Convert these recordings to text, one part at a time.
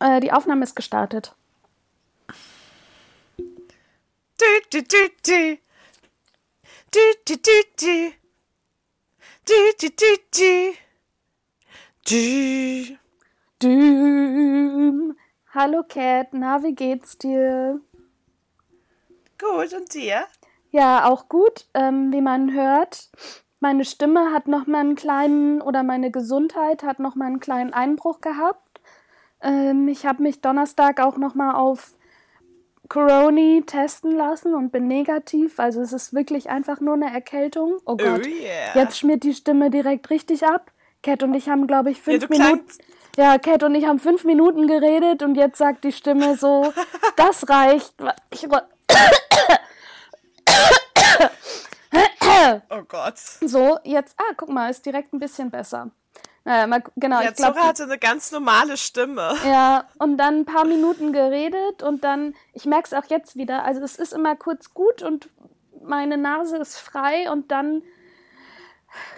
äh, die Aufnahme ist gestartet. Du, du, du, du. Du, du, du, du. Du, du, du, du. Du. Düm. Hallo Cat, na, wie geht's dir? Gut, und dir? Ja, auch gut, ähm, wie man hört. Meine Stimme hat noch mal einen kleinen, oder meine Gesundheit hat noch mal einen kleinen Einbruch gehabt. Ähm, ich habe mich Donnerstag auch noch mal auf Corona testen lassen und bin negativ. Also es ist wirklich einfach nur eine Erkältung. Oh Gott, Oh yeah. jetzt schmiert die Stimme direkt richtig ab. Cat und ich haben, glaube ich, fünf du Minuten. Ja, Cat und ich haben fünf Minuten geredet und jetzt sagt die Stimme so, das reicht. Ich, Oh Gott. so, jetzt, ah, guck mal, ist direkt ein bisschen besser. Naja, mal, genau, Ja, ich glaube. Zora hatte eine ganz normale Stimme. Ja, und dann ein paar Minuten geredet und dann, ich merke es auch jetzt wieder, also es ist immer kurz gut und meine Nase ist frei und dann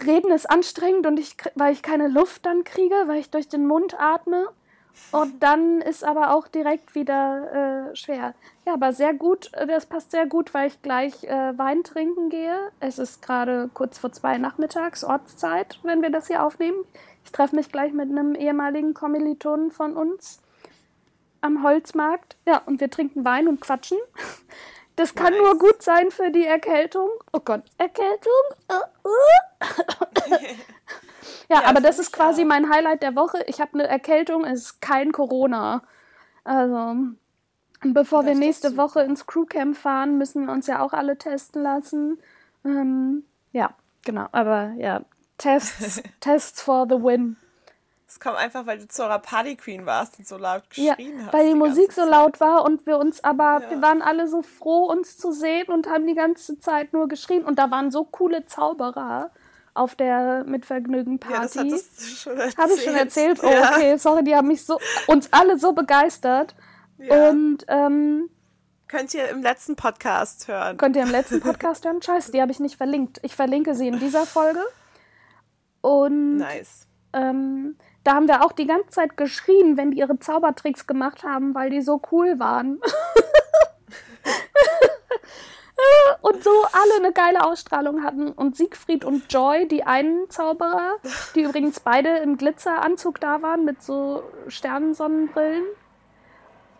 reden ist anstrengend und ich, weil ich keine Luft dann kriege, weil ich durch den Mund atme. Und dann ist aber auch direkt wieder äh, schwer. Ja, aber sehr gut, äh, das passt sehr gut, weil ich gleich äh, Wein trinken gehe. Es ist gerade kurz vor zwei nachmittags, Ortszeit, wenn wir das hier aufnehmen. Ich treffe mich gleich mit einem ehemaligen Kommilitonen von uns am Holzmarkt. Ja, und wir trinken Wein und quatschen. Das kann Nice. nur gut sein für die Erkältung. Oh Gott, Erkältung? Uh, uh. ja, Ja, aber das ist quasi mein Highlight der Woche. Ich habe eine Erkältung, es ist kein Corona. Also, bevor wir Das doch nächste. Woche ins Crewcamp fahren, müssen wir uns ja auch alle testen lassen. Ähm, ja, genau. Aber ja, Tests, Tests for the win. Es kommt einfach, weil du Zora Party Queen warst und so laut Ja, geschrien hast. weil die, die Musik so laut war und wir uns aber, Ja. wir waren alle so froh, uns zu sehen und haben die ganze Zeit nur geschrien. Und da waren so coole Zauberer auf der Mitvergnügen Ja, das. Habe ich schon erzählt? Oh, okay, sorry, die haben mich so, uns alle so begeistert. Ja. Und ähm, Könnt ihr im letzten Podcast hören. könnt ihr im letzten Podcast hören? Scheiße, die habe ich nicht verlinkt. Ich verlinke sie in dieser Folge. Und Nice. ähm, da haben wir auch die ganze Zeit geschrien, wenn die ihre Zaubertricks gemacht haben, weil die so cool waren. und so alle eine geile Ausstrahlung hatten. Und Siegfried und Joy, die einen Zauberer, die übrigens beide im Glitzeranzug da waren mit so Sternensonnenbrillen,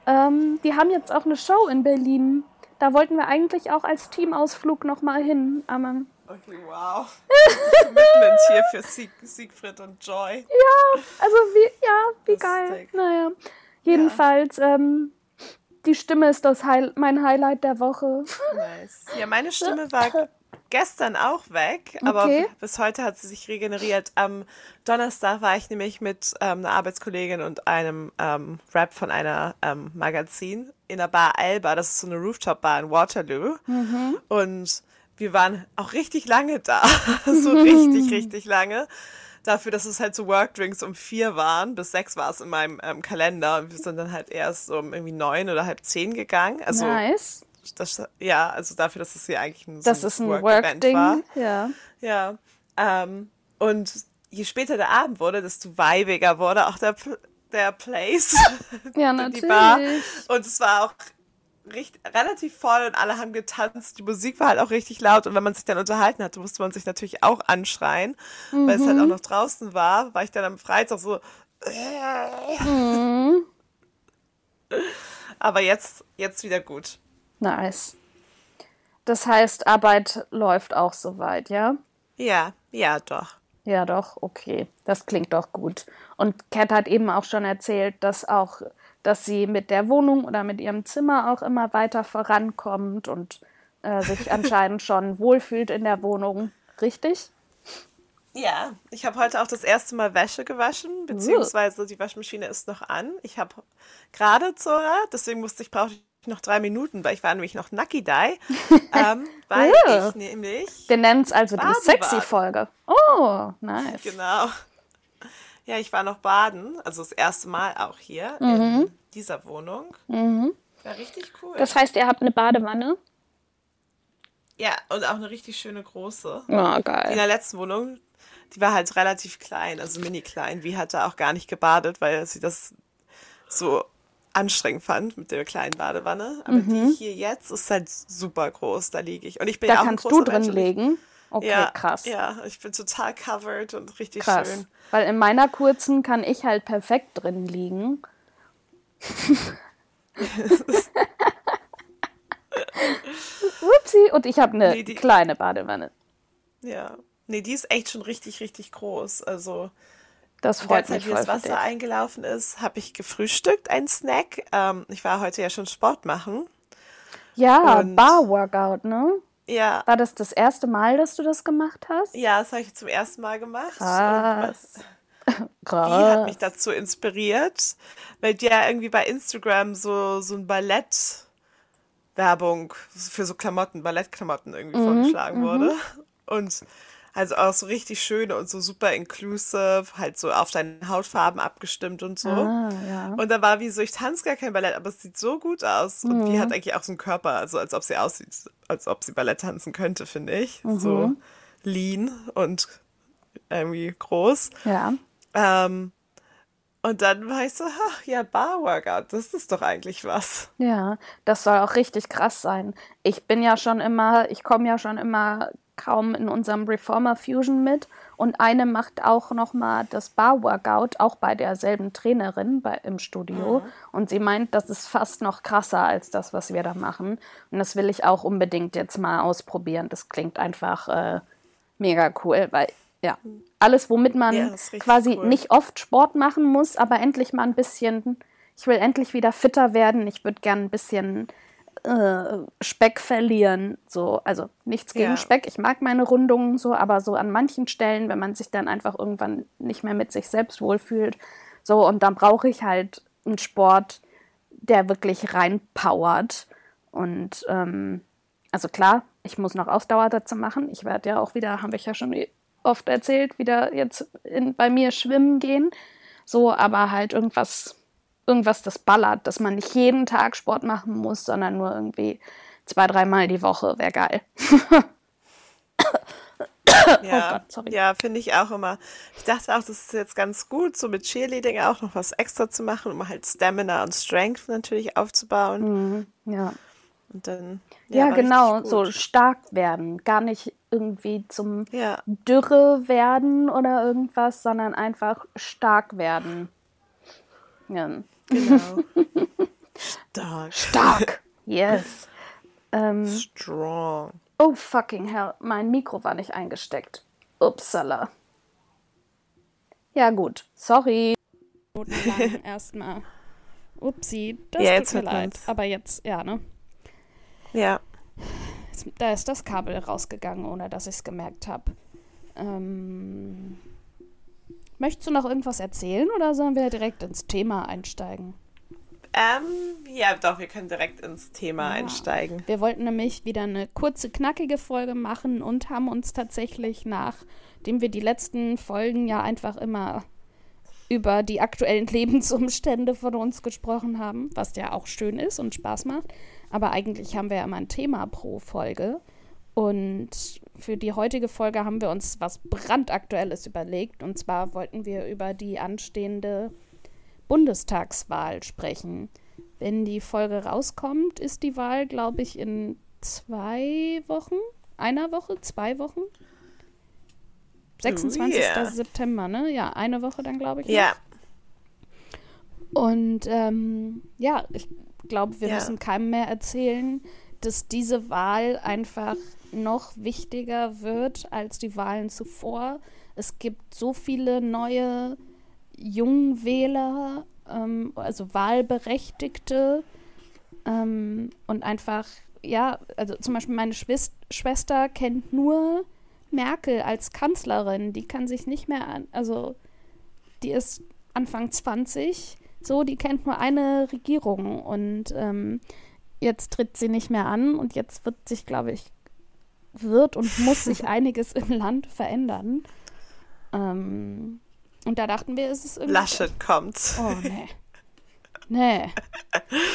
ähm, die haben jetzt auch eine Show in Berlin. Da wollten wir eigentlich auch als Teamausflug nochmal hin. Aber Okay, wow. Commitment hier für Sieg Siegfried und Joy. Also wie, ja, wie geil. Naja. Jedenfalls, ähm, die Stimme ist das Heil mein Highlight der Woche. Nice. Ja, meine Stimme war gestern auch weg, aber Okay. bis heute hat sie sich regeneriert. Am Donnerstag war ich nämlich mit ähm, einer Arbeitskollegin und einem ähm, Rap von einer ähm, Magazin in der Bar Alba. Das ist so eine Rooftop-Bar in Waterloo. Und wir waren auch richtig lange da. so richtig, richtig lange. Dafür, dass es halt so Workdrinks um vier waren, bis sechs war es in meinem ähm, Kalender. Und wir sind dann halt erst um irgendwie neun oder halb zehn gegangen. Also nice. das, ja, also dafür, dass es hier eigentlich ein, so Das ist ein Work-Event war. Work-Ding. Ja. Ja. Ähm, und je später der Abend wurde, desto weibiger wurde auch der, der Place. Ja, die Bar. natürlich. Und es war auch richtig, relativ voll und alle haben getanzt. Die Musik war halt auch richtig laut. Und wenn man sich dann unterhalten hatte, musste man sich natürlich auch anschreien, weil es halt Mhm. auch noch draußen war. War ich dann am Freitag so. Mhm. Aber jetzt, jetzt wieder gut. Nice. Das heißt, Arbeit läuft auch soweit, ja? Ja, ja, doch. Ja, doch, okay. Das klingt doch gut. Und Kat hat eben auch schon erzählt, dass auch, dass sie mit der Wohnung oder mit ihrem Zimmer auch immer weiter vorankommt und äh, sich anscheinend schon wohlfühlt in der Wohnung. Richtig? Ja, ich habe heute auch das erste Mal Wäsche gewaschen, beziehungsweise die Waschmaschine ist noch an. Ich habe gerade Zora, deswegen musste ich, brauchte ich noch drei Minuten, weil ich war nämlich noch Nucky Die, ähm, weil Ja. ich nämlich, Wir nennen es also die Sexy-Folge. Oh, nice. genau, ja, ich war noch baden, also das erste Mal auch hier Mhm. in dieser Wohnung. War richtig cool. Das heißt, ihr habt eine Badewanne? ja, und auch eine richtig schöne große. In geil. der letzten Wohnung, die war halt relativ klein, also mini klein. Wie hat da auch gar nicht gebadet, weil sie das so anstrengend fand mit der kleinen Badewanne. Aber mhm. die hier jetzt ist halt super groß, da liege ich. Und ich bin da ja auch kannst du drin legen. Okay, ja, krass. Ja, ich bin total covered und richtig krass. schön. Weil in meiner kurzen kann ich halt perfekt drin liegen. Upsi, und ich habe eine nee, die, kleine Badewanne. Ja, nee, die ist echt schon richtig, richtig groß. Also das freut mich. Als das Wasser eingelaufen ist, habe ich gefrühstückt, ein Snack. Ähm, ich war heute ja schon Sport machen. Ja, Bar-Workout, ne? Ja. War das das erste Mal, dass du das gemacht hast? Ja, das habe ich zum ersten Mal gemacht. Krass. Krass. Die hat mich dazu inspiriert, weil die ja irgendwie bei Instagram so, so ein Ballett Werbung für so Klamotten, Ballettklamotten irgendwie mhm, vorgeschlagen mhm. wurde. Und also auch so richtig schöne und so super inclusive, halt so auf deine Hautfarben abgestimmt und so. Ah, ja. Und da war wie so, ich tanze gar kein Ballett, aber es sieht so gut aus. Und mhm. die hat eigentlich auch so einen Körper, also als ob sie aussieht, als ob sie Ballett tanzen könnte, finde ich. Mhm. So lean und irgendwie groß. Ja. Ähm, und dann war ich so, ach ja, Bar-Workout, das ist doch eigentlich was. Ja, das soll auch richtig krass sein. Ich bin ja schon immer, ich komme ja schon immer kaum in unserem Reformer Fusion mit und eine macht auch nochmal das Bar-Workout, auch bei derselben Trainerin bei, im Studio. Mhm. Und sie meint, das ist fast noch krasser als das, was wir da machen. Und das will ich auch unbedingt jetzt mal ausprobieren. Das klingt einfach äh, mega cool, weil ja, alles, womit man ja, quasi cool. nicht oft Sport machen muss, aber endlich mal ein bisschen, ich will endlich wieder fitter werden. Ich würde gern ein bisschen äh, Speck verlieren. So, also nichts gegen ja. Speck. Ich mag meine Rundungen so, aber so an manchen Stellen, wenn man sich dann einfach irgendwann nicht mehr mit sich selbst wohlfühlt, so und dann brauche ich halt einen Sport, der wirklich reinpowert. Und ähm, also klar, ich muss noch Ausdauer dazu machen. Ich werde ja auch wieder, habe ich ja schon oft erzählt, wieder jetzt in, bei mir schwimmen gehen. So, aber halt irgendwas irgendwas, das ballert, dass man nicht jeden Tag Sport machen muss, sondern nur irgendwie zwei, dreimal die Woche wäre geil. ja, oh ja finde ich auch immer. Ich dachte auch, das ist jetzt ganz gut, so mit Cheerleading auch noch was extra zu machen, um halt Stamina und Strength natürlich aufzubauen. Mhm, ja. Und dann. Ja, ja genau, so stark werden. Gar nicht irgendwie zum ja. Dürre werden oder irgendwas, sondern einfach stark werden. Ja. Genau. Stark. Stark. Yes. Ähm, Strong. Oh, fucking hell. Mein Mikro war nicht eingesteckt. Upsala. Ja, gut. Sorry. Erstmal. Upsi. Das ja, tut mir leid. Aber jetzt, ja, ne? Ja. Da ist das Kabel rausgegangen, ohne dass ich es gemerkt habe. Ähm. Möchtest du noch irgendwas erzählen oder sollen wir direkt ins Thema einsteigen? Ähm, ja, doch, wir können direkt ins Thema ja. einsteigen. Wir wollten nämlich wieder eine kurze, knackige Folge machen und haben uns tatsächlich, nachdem wir die letzten Folgen ja einfach immer über die aktuellen Lebensumstände von uns gesprochen haben, was ja auch schön ist und Spaß macht. Aber eigentlich haben wir ja immer ein Thema pro Folge. Und für die heutige Folge haben wir uns was brandaktuelles überlegt. Und zwar wollten wir über die anstehende Bundestagswahl sprechen. Wenn die Folge rauskommt, ist die Wahl, glaube ich, in zwei Wochen, einer Woche, zwei Wochen. 26. Oh yeah. September, ne? Ja, eine Woche dann, glaube ich. Ja. Und ähm, ja, ich glaube, wir ja. müssen keinem mehr erzählen, dass diese Wahl einfach noch wichtiger wird als die Wahlen zuvor. Es gibt so viele neue Jungwähler, ähm, also Wahlberechtigte ähm, und einfach, ja, also zum Beispiel meine Schwest Schwester kennt nur Merkel als Kanzlerin. Die kann sich nicht mehr an, also die ist Anfang 20, so, die kennt nur eine Regierung und ähm, jetzt tritt sie nicht mehr an und jetzt wird sich, glaube ich, wird und muss sich einiges im Land verändern. Ähm, und da dachten wir, ist es irgendwie. Laschet kommt. Oh, nee. Nee.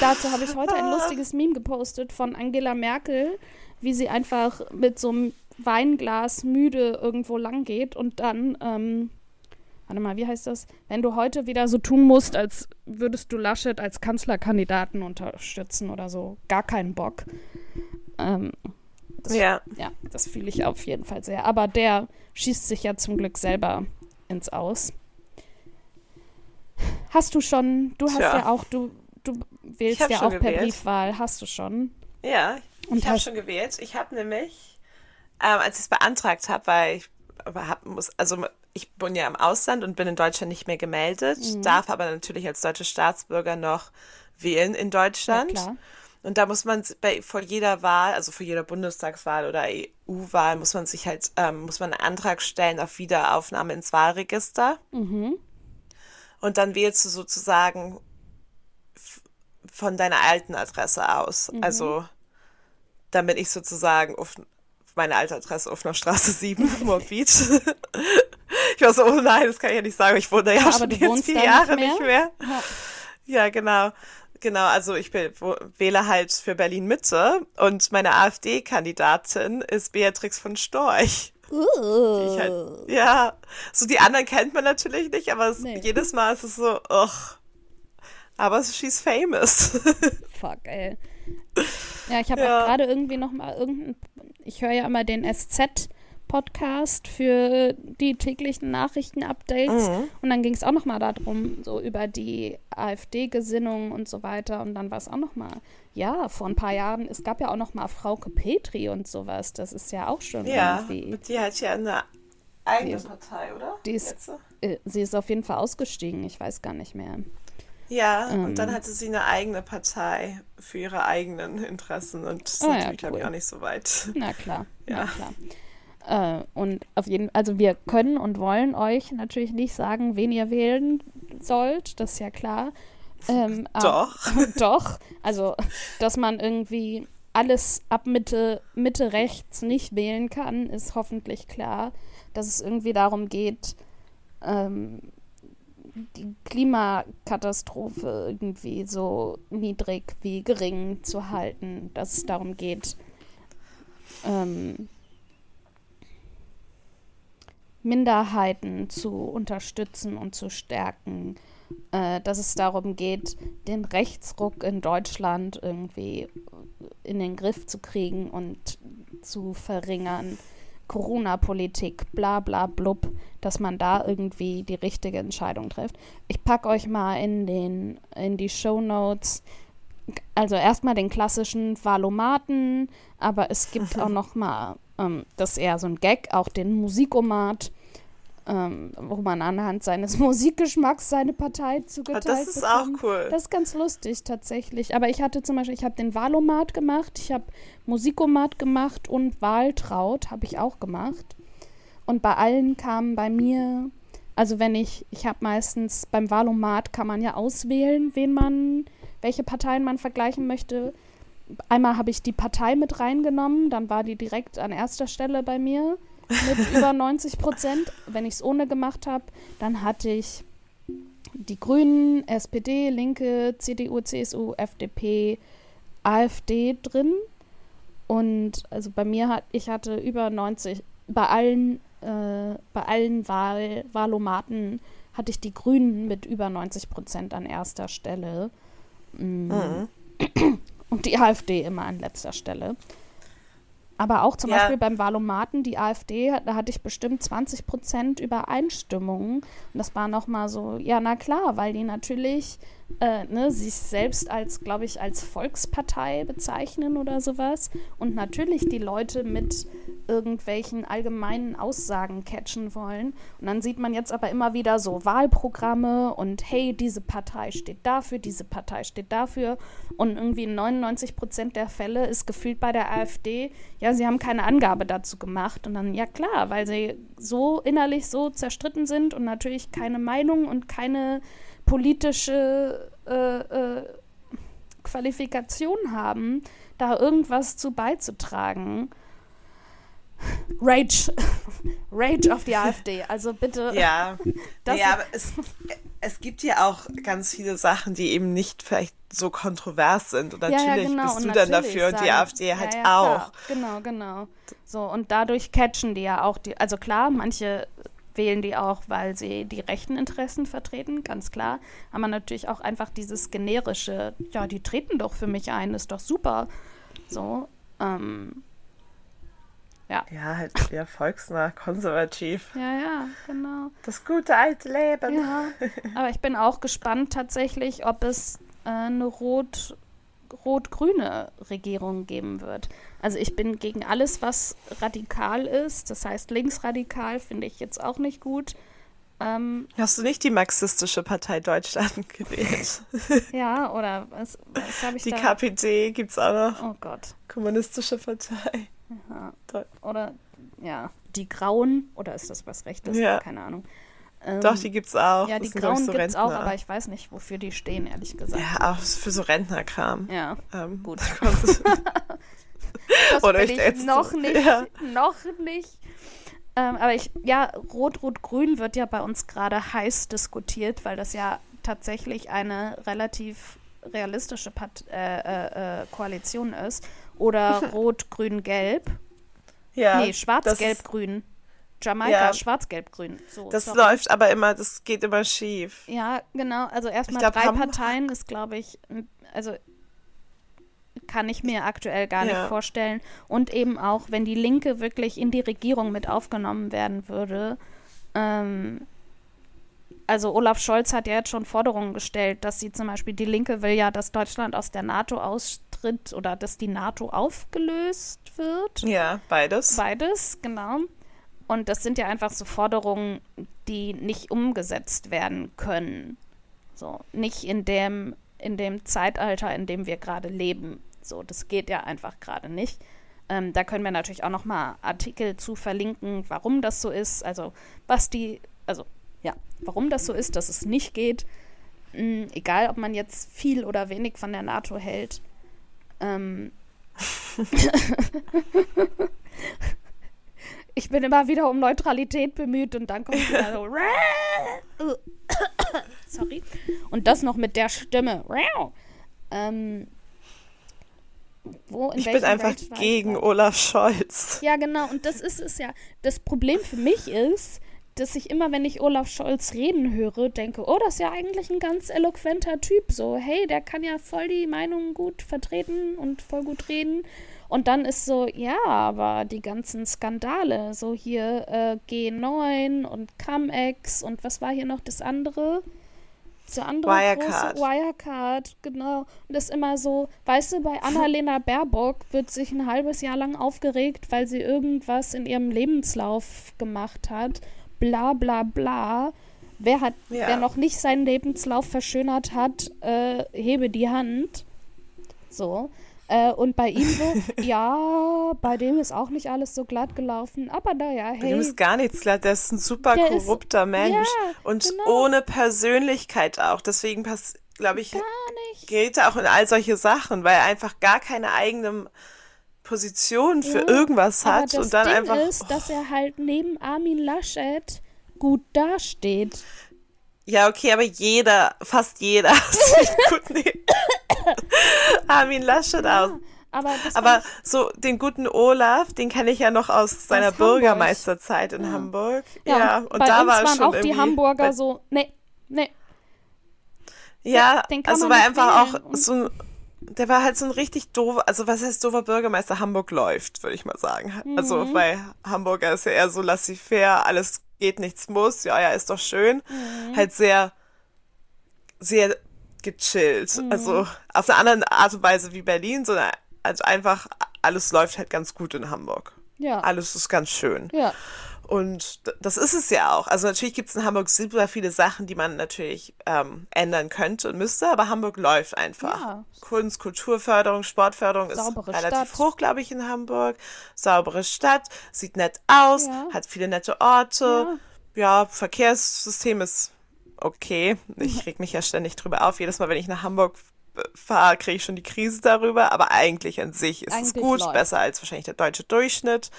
Dazu habe ich heute ein lustiges Meme gepostet von Angela Merkel, wie sie einfach mit so einem Weinglas müde irgendwo lang geht und dann ähm, warte mal, wie heißt das? Wenn du heute wieder so tun musst, als würdest du Laschet als Kanzlerkandidaten unterstützen oder so, gar keinen Bock. Ähm, das, Ja. ja, das fühle ich auf jeden Fall sehr. Aber der schießt sich ja zum Glück selber ins Aus. Hast du schon, du hast Tja. ja auch, du, du wählst ja auch per gewählt. Briefwahl, hast du schon? Ja, Und ich habe schon gewählt. Ich habe nämlich, ähm, als ich es beantragt habe, weil ich hab, muss, also ich bin ja im Ausland und bin in Deutschland nicht mehr gemeldet, Mhm. darf aber natürlich als deutsche Staatsbürger noch wählen in Ja, Deutschland. klar. Und da muss man bei vor jeder Wahl, also vor jeder Bundestagswahl oder EU-Wahl, muss man sich halt, ähm, muss man einen Antrag stellen auf Wiederaufnahme ins Wahlregister. Mhm. Und dann wählst du sozusagen von deiner alten Adresse aus. Mhm. Also damit ich sozusagen auf meine alte Adresse Offener Straße 7, Moabit. ich war so, oh nein, das kann ich ja nicht sagen. Ich wohne ja, aber schon jetzt vier da Jahre nicht nicht mehr? mehr. Ja. Ja, genau. Genau, also ich bin, wähle halt für Berlin Mitte und meine AfD-Kandidatin ist Beatrix von Storch. Ich halt, ja, so die anderen kennt man natürlich nicht, aber es, Nee. jedes Mal ist es so, ugh. Aber she's famous. Fuck, ey. Ja, ich habe Ja. gerade irgendwie noch mal irgendein, ich höre ja immer den SZ-Podcast für die täglichen Nachrichten-Updates Mhm. und dann ging es auch noch mal darum, so über die AfD-Gesinnung und so weiter und dann war es auch noch mal, ja, vor ein paar Jahren, es gab ja auch noch mal Frauke Petri und sowas, das ist ja auch schon ja, irgendwie, und die hat ja eine eigene Die- Partei, oder? die ist- äh, sie ist auf jeden Fall ausgestiegen, ich weiß gar nicht mehr. Ja, Ähm. und dann hatte sie eine eigene Partei für ihre eigenen Interessen und das ist Ah, ja, natürlich, glaube ich, auch nicht so weit. Na klar, na Ja. klar. Äh, und auf jeden also wir können und wollen euch natürlich nicht sagen, wen ihr wählen sollt, das ist ja klar. Ähm, Doch. doch, also dass man irgendwie alles ab Mitte, Mitte rechts nicht wählen kann, ist hoffentlich klar. Dass es irgendwie darum geht, ähm, die Klimakatastrophe irgendwie so niedrig wie gering zu halten, dass es darum geht, ähm, Minderheiten zu unterstützen und zu stärken, äh, dass es darum geht, den Rechtsruck in Deutschland irgendwie in den Griff zu kriegen und zu verringern. Corona-Politik, bla bla blub, dass man da irgendwie die richtige Entscheidung trifft. Ich packe euch mal in, den, in die Show Notes also erstmal den klassischen Valomaten, aber es gibt auch noch mal, ähm, das ist eher so ein Gag, auch den Musikomat, ähm, wo man anhand seines Musikgeschmacks seine Partei zugeteilt das ist auch bekommt. cool. Das ist ganz lustig tatsächlich. Aber ich hatte zum Beispiel, ich habe den Valomat gemacht, ich habe Musikomat gemacht und Wahltraut habe ich auch gemacht. Und bei allen kamen bei mir, also wenn ich, ich habe meistens beim Valomat kann man ja auswählen, wen man, welche Parteien man vergleichen möchte. Einmal habe ich die Partei mit reingenommen, dann war die direkt an erster Stelle bei mir mit über 90 Prozent. Wenn ich es ohne gemacht habe, dann hatte ich die Grünen, SPD, Linke, CDU, CSU, FDP, AfD drin. Und also bei mir hat, ich hatte über 90, bei allen, äh, bei allen Wahl, Wahlomaten hatte ich die Grünen mit über 90 Prozent an erster Stelle. Mm. Mhm. Und die AfD immer an letzter Stelle. Aber auch zum Ja. Beispiel beim Valomaten, die AfD, da hatte ich bestimmt 20 Prozent Übereinstimmung. Und das war nochmal so, ja, na klar, weil die natürlich äh, ne, sich selbst als, glaube ich, als Volkspartei bezeichnen oder sowas. Und natürlich die Leute mit irgendwelchen allgemeinen Aussagen catchen wollen. Und dann sieht man jetzt aber immer wieder so Wahlprogramme und hey, diese Partei steht dafür, diese Partei steht dafür. Und irgendwie in 99 Prozent der Fälle ist gefühlt bei der AfD, ja, sie haben keine Angabe dazu gemacht. Und dann, ja klar, weil sie so innerlich so zerstritten sind und natürlich keine Meinung und keine politische äh, äh, Qualifikation haben, da irgendwas zu beizutragen. Rage. Rage auf die AfD. Also bitte. Ja, ja aber es, es gibt ja auch ganz viele Sachen, die eben nicht vielleicht so kontrovers sind. Und Ja, natürlich ja, genau. bist du dann dafür und die sagen- AfD halt ja, ja, auch. Klar. Genau, genau. So, und dadurch catchen die ja auch die. Also klar, manche wählen die auch, weil sie die rechten Interessen vertreten, ganz klar. Aber natürlich auch einfach dieses generische, ja, die treten doch für mich ein, ist doch super. So, ähm, ja. Ja, halt eher volksnah, konservativ. Ja, ja, genau. Das gute alte Leben. Ja, aber ich bin auch gespannt tatsächlich, ob es äh, eine rot rot-grüne Regierung geben wird. Also ich bin gegen alles, was radikal ist. Das heißt, linksradikal finde ich jetzt auch nicht gut. Ähm, Hast du nicht die marxistische Partei Deutschland gewählt? ja, oder was, was habe ich die da? Die KPD gibt es auch noch. Oh Gott. Kommunistische Partei. Ja. Oder, ja, die Grauen, oder ist das was Rechtes? Ja. Keine Ahnung. Ähm, Doch, die gibt's auch. Ja, die das Grauen so gibt es auch, aber ich weiß nicht, wofür die stehen, ehrlich gesagt. Ja, auch für so Rentnerkram. Ja, ähm, gut. das Oder bin ich noch nicht, ja. noch nicht. Ähm, aber ich, ja, Rot-Rot-Grün wird ja bei uns gerade heiß diskutiert, weil das ja tatsächlich eine relativ realistische Part äh, äh, äh Koalition ist. Oder Rot-Grün-Gelb. Ja. Nee, Schwarz-Gelb-Grün. Jamaika, ja. schwarz-gelb-grün. So, das sorry. läuft aber immer, das geht immer schief. Ja, genau. Also erstmal drei Parteien ist, glaube ich, also kann ich mir aktuell gar ja. nicht vorstellen. Und eben auch, wenn die Linke wirklich in die Regierung mit aufgenommen werden würde, ähm, also Olaf Scholz hat ja jetzt schon Forderungen gestellt, dass sie zum Beispiel, die Linke will ja, dass Deutschland aus der NATO austritt oder dass die NATO aufgelöst wird. Ja, beides. Beides, genau. Und das sind ja einfach so Forderungen, die nicht umgesetzt werden können. So, nicht in dem, in dem Zeitalter, in dem wir gerade leben. So, das geht ja einfach gerade nicht. Ähm, da können wir natürlich auch noch mal Artikel zu verlinken, warum das so ist. Also, was die, also, ja, warum das so ist, dass es nicht geht. Mhm, egal, ob man jetzt viel oder wenig von der NATO hält. Ähm, ich bin immer wieder um Neutralität bemüht und dann kommt wieder so. Sorry. Und das noch mit der Stimme. Ähm, wo, ich bin einfach gegen Olaf Scholz. Ja, genau. Und das ist es ja. Das Problem für mich ist, dass ich immer, wenn ich Olaf Scholz reden höre, denke, oh, das ist ja eigentlich ein ganz eloquenter Typ. So, hey, der kann ja voll die Meinung gut vertreten und voll gut reden. Und dann ist so, ja, aber die ganzen Skandale, so hier äh, G9 und Cum-Ex und was war hier noch das andere? Das andere Wirecard. Große, Wirecard, genau. Und das ist immer so, weißt du, bei Annalena Baerbock wird sich ein halbes Jahr lang aufgeregt, weil sie irgendwas in ihrem Lebenslauf gemacht hat. Bla bla bla. Wer hat, ja. wer noch nicht seinen Lebenslauf verschönert hat, äh, hebe die Hand. So. Äh, und bei ihm so, ja, bei dem ist auch nicht alles so glatt gelaufen, aber naja, hey. Bei dem ist gar nichts glatt, der ist ein super korrupter ist, Mensch. Ja, und genau. ohne Persönlichkeit auch. Deswegen passt, glaube ich, geht er auch in all solche Sachen, weil er einfach gar keine eigene Position für ja, irgendwas hat. Und dann Ding einfach. ist, dass er halt neben Armin Laschet gut dasteht. Ja, okay, aber jeder, fast jeder Armin Laschet ja, aus. Aber, aber so den guten Olaf, den kenne ich ja noch aus seiner aus Bürgermeisterzeit in ja. Hamburg. Ja, ja und, und da war waren schon auch die Hamburger so, nee, nee. Ja, also war einfach auch so ein der war halt so ein richtig doofer, also was heißt doofer Bürgermeister? Hamburg läuft, würde ich mal sagen. Also, mhm. Also, weil Hamburger ist ja eher so laissez-faire, alles geht, nichts muss, ja, ja, ist doch schön. Mhm. Halt sehr, sehr gechillt. Mhm. Also auf eine andere Art und Weise wie Berlin, sondern also einfach alles läuft halt ganz gut in Hamburg. Ja. Alles ist ganz schön. Ja. Und das ist es ja auch. Also natürlich gibt es in Hamburg super viele Sachen, die man natürlich ähm, ändern könnte und müsste, aber Hamburg läuft einfach. Ja. Kunst, Kulturförderung, Sportförderung Saubere ist relativ Stadt. hoch, glaube ich, in Hamburg. Saubere Stadt, sieht nett aus, ja. hat viele nette Orte. Ja. ja, Verkehrssystem ist okay. Ich reg mich ja ständig drüber auf. Jedes Mal, wenn ich nach Hamburg fahre, kriege ich schon die Krise darüber. Aber eigentlich an sich ist eigentlich es gut, läuft. besser als wahrscheinlich der deutsche Durchschnitt.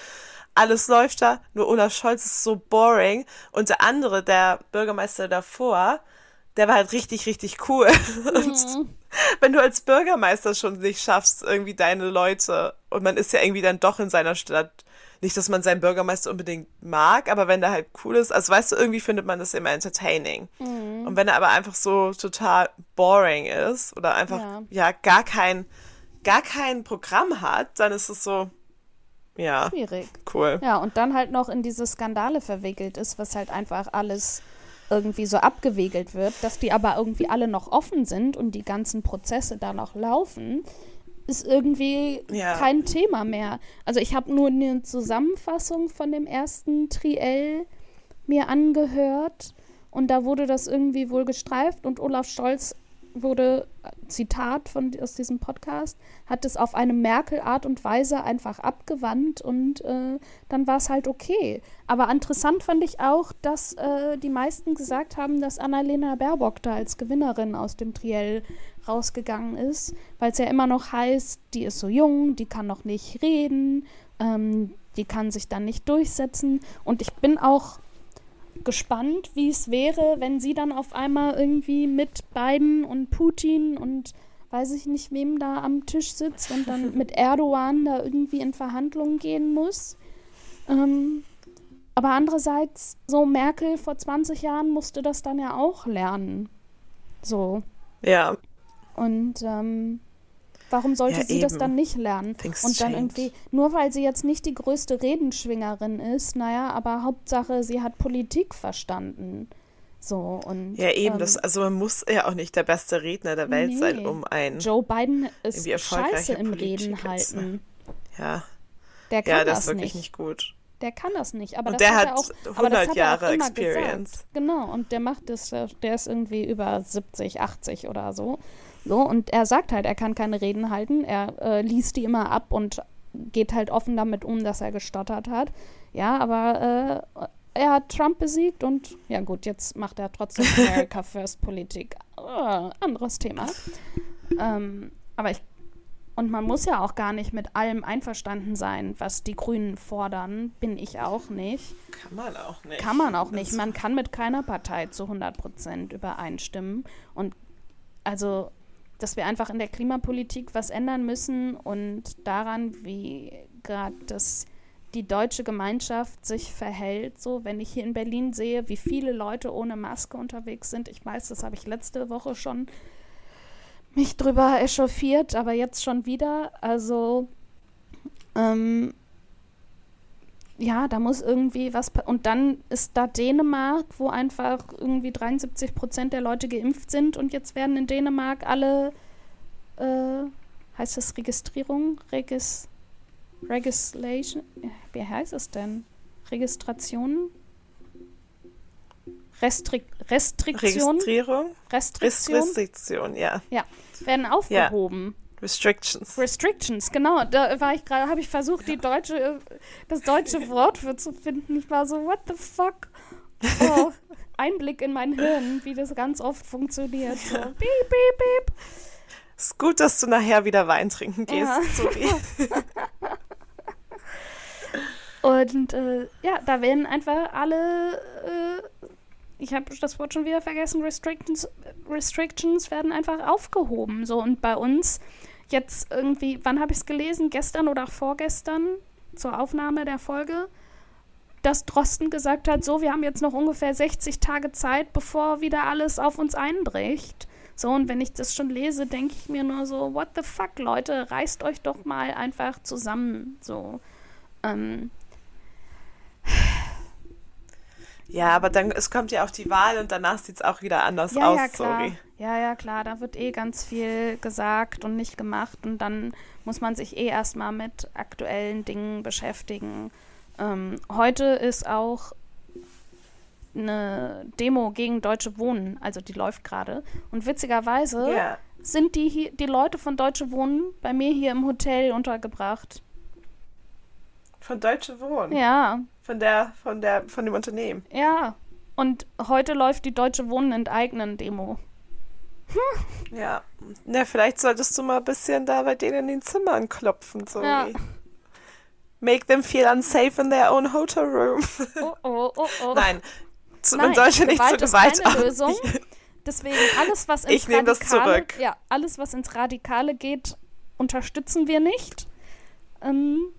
Alles läuft da, nur Olaf Scholz ist so boring. Und der andere, der Bürgermeister davor, der war halt richtig, richtig cool. Mhm. wenn du als Bürgermeister schon nicht schaffst, irgendwie deine Leute, und man ist ja irgendwie dann doch in seiner Stadt nicht, dass man seinen Bürgermeister unbedingt mag, aber wenn der halt cool ist, also weißt du, irgendwie findet man das immer entertaining. Mhm. Und wenn er aber einfach so total boring ist oder einfach, ja, ja gar kein, gar kein Programm hat, dann ist es so, ja. Schwierig. Cool. Ja, und dann halt noch in diese Skandale verwickelt ist, was halt einfach alles irgendwie so abgewegelt wird, dass die aber irgendwie alle noch offen sind und die ganzen Prozesse da noch laufen, ist irgendwie ja. kein Thema mehr. Also ich habe nur eine Zusammenfassung von dem ersten Triell mir angehört und da wurde das irgendwie wohl gestreift und Olaf Scholz wurde, Zitat von, aus diesem Podcast, hat es auf eine Merkel-Art und Weise einfach abgewandt und äh, dann war es halt okay. Aber interessant fand ich auch, dass äh, die meisten gesagt haben, dass Annalena Baerbock da als Gewinnerin aus dem Triell rausgegangen ist, weil es ja immer noch heißt, die ist so jung, die kann noch nicht reden, ähm, die kann sich dann nicht durchsetzen. Und ich bin auch gespannt, wie es wäre, wenn sie dann auf einmal irgendwie mit Biden und Putin und weiß ich nicht, wem da am Tisch sitzt und dann mit Erdogan da irgendwie in Verhandlungen gehen muss. Ähm, aber andererseits, so Merkel vor 20 Jahren musste das dann ja auch lernen. So. Ja. Und ähm, Warum sollte ja, sie eben. das dann nicht lernen? Things und dann change. irgendwie, nur weil sie jetzt nicht die größte Redenschwingerin ist, naja, aber Hauptsache, sie hat Politik verstanden. So und. Ja, eben, ähm, das, also man muss ja auch nicht der beste Redner der Welt nee. sein, um ein. Joe Biden ist scheiße im Reden halten. Ja. Der kann ja, das das ist wirklich nicht. nicht gut. Der kann das nicht, aber und das der hat, hat auch, 100 Jahre Experience. Gesagt. Genau, und der macht das, der ist irgendwie über 70, 80 oder so. So, und er sagt halt, er kann keine Reden halten. Er äh, liest die immer ab und geht halt offen damit um, dass er gestottert hat. Ja, aber äh, er hat Trump besiegt und ja gut, jetzt macht er trotzdem America First Politik. Uh, anderes Thema. Ähm, aber ich und man muss ja auch gar nicht mit allem einverstanden sein, was die Grünen fordern. Bin ich auch nicht. Kann man auch nicht. Kann man auch nicht. Man kann mit keiner Partei zu 100 Prozent übereinstimmen. Und also dass wir einfach in der Klimapolitik was ändern müssen und daran, wie gerade das die deutsche Gemeinschaft sich verhält. So, wenn ich hier in Berlin sehe, wie viele Leute ohne Maske unterwegs sind. Ich weiß, das habe ich letzte Woche schon mich drüber echauffiert, aber jetzt schon wieder. Also, ähm, ja, da muss irgendwie was. Und dann ist da Dänemark, wo einfach irgendwie 73 Prozent der Leute geimpft sind und jetzt werden in Dänemark alle, äh, heißt das Registrierung? Regis, Registration? Wie heißt es denn? Registrationen? Restrik Restriktion? Registrierung? Restriktion? Restriktion, ja. Ja, werden aufgehoben. Ja. Restrictions. Restrictions, genau. Da war ich gerade, habe ich versucht, die deutsche, das deutsche Wort für zu finden. Ich war so, what the fuck? Oh, Einblick in mein Hirn, wie das ganz oft funktioniert. So, piep, piep, piep. Ist gut, dass du nachher wieder Wein trinken gehst. Ja. Sorry. Und äh, ja, da werden einfach alle, äh, ich habe das Wort schon wieder vergessen, Restrictions, Restrictions werden einfach aufgehoben. So und bei uns jetzt irgendwie, wann habe ich es gelesen? Gestern oder vorgestern zur Aufnahme der Folge, dass Drosten gesagt hat, so, wir haben jetzt noch ungefähr 60 Tage Zeit, bevor wieder alles auf uns einbricht. So, und wenn ich das schon lese, denke ich mir nur so, what the fuck, Leute, reißt euch doch mal einfach zusammen. So. Ähm, ja, aber dann, es kommt ja auch die Wahl und danach sieht es auch wieder anders ja, aus, ja, klar. sorry. Ja, ja, klar, da wird eh ganz viel gesagt und nicht gemacht und dann muss man sich eh erstmal mit aktuellen Dingen beschäftigen. Ähm, heute ist auch eine Demo gegen Deutsche Wohnen, also die läuft gerade. Und witzigerweise yeah. sind die, hier, die Leute von Deutsche Wohnen bei mir hier im Hotel untergebracht. Von Deutsche Wohnen? Ja. Von der, von der, von dem Unternehmen. Ja. Und heute läuft die Deutsche Wohnen enteignen Demo. Hm. Ja. Na, vielleicht solltest du mal ein bisschen da bei denen in den Zimmern klopfen, sorry. Ja. Make them feel unsafe in their own hotel room. Oh, oh, oh, oh. Nein, zu, Nein, man sollte nicht Gewalt zu Gewalt ist keine Lösung. Deswegen alles, was ins ich nehme das zurück. Ja, alles, was ins Radikale geht, unterstützen wir nicht. Ähm,